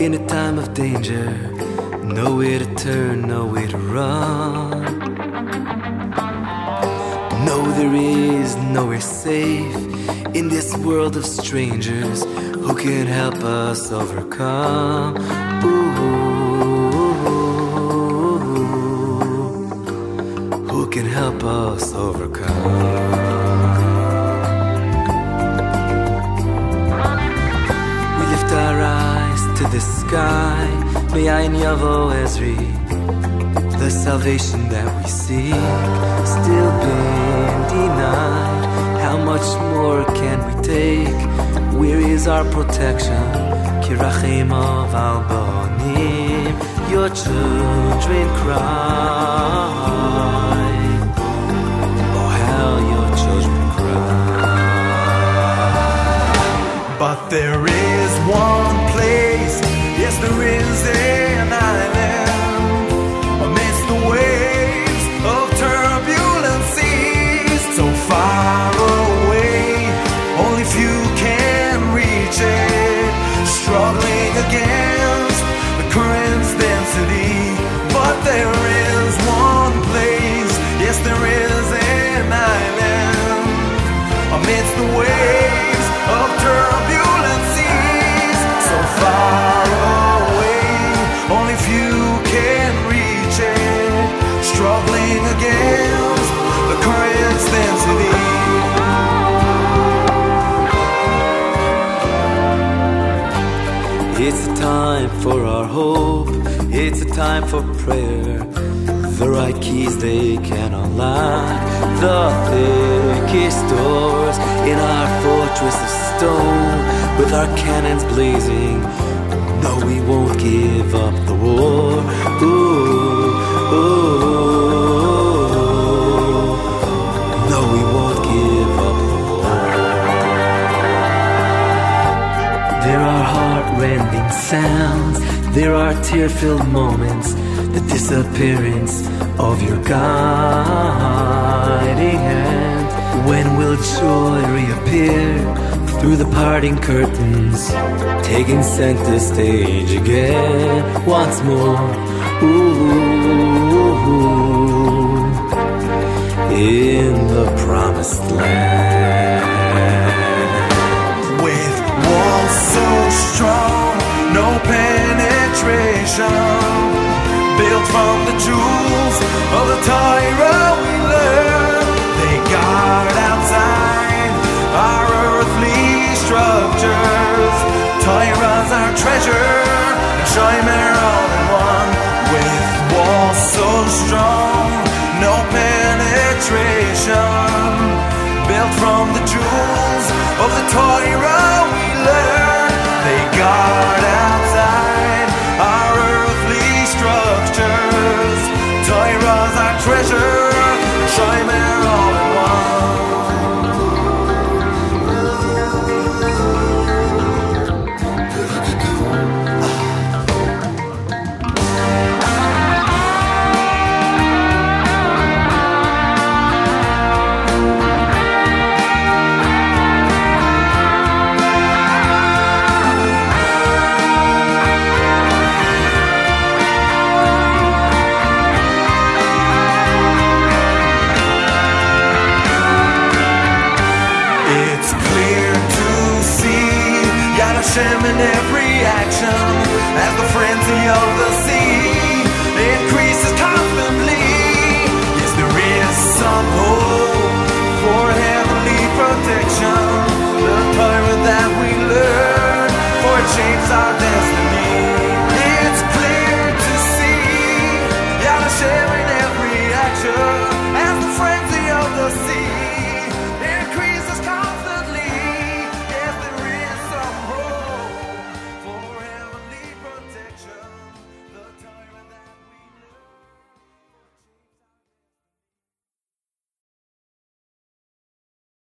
in a time of danger. Nowhere to turn, nowhere to run. No, there is nowhere safe in this world of strangers who can help us overcome. Ooh, who can help us overcome? The sky. May I Yavo Ezri, the salvation that we seek, still been denied. How much more can we take? Where is our protection? Kirachim of Albanim, your children cry. Yes, there is an island amidst the waves of turbulent seas. So far away, only few can reach it, struggling against the current's density. It's a time for our hope, it's a time for prayer. The right keys they can unlock the thickest doors in our fortress of stone with our cannons blazing. No, we won't give up the war. Ooh, ooh. No, we won't give up the war. There are heart-rending sounds. There are tear-filled moments. The disappearance of your guiding hand. When will joy reappear through the parting curtains? Taking center stage again once more. Ooh, in the promised land. With walls so strong, no penetration. From the jewels of the Torah we learn. They guard outside our earthly structures. Torah's our treasure, and Shimer all in one. With walls so strong, no penetration. Built from the jewels of the Torah we learn. In every action. As the frenzy of the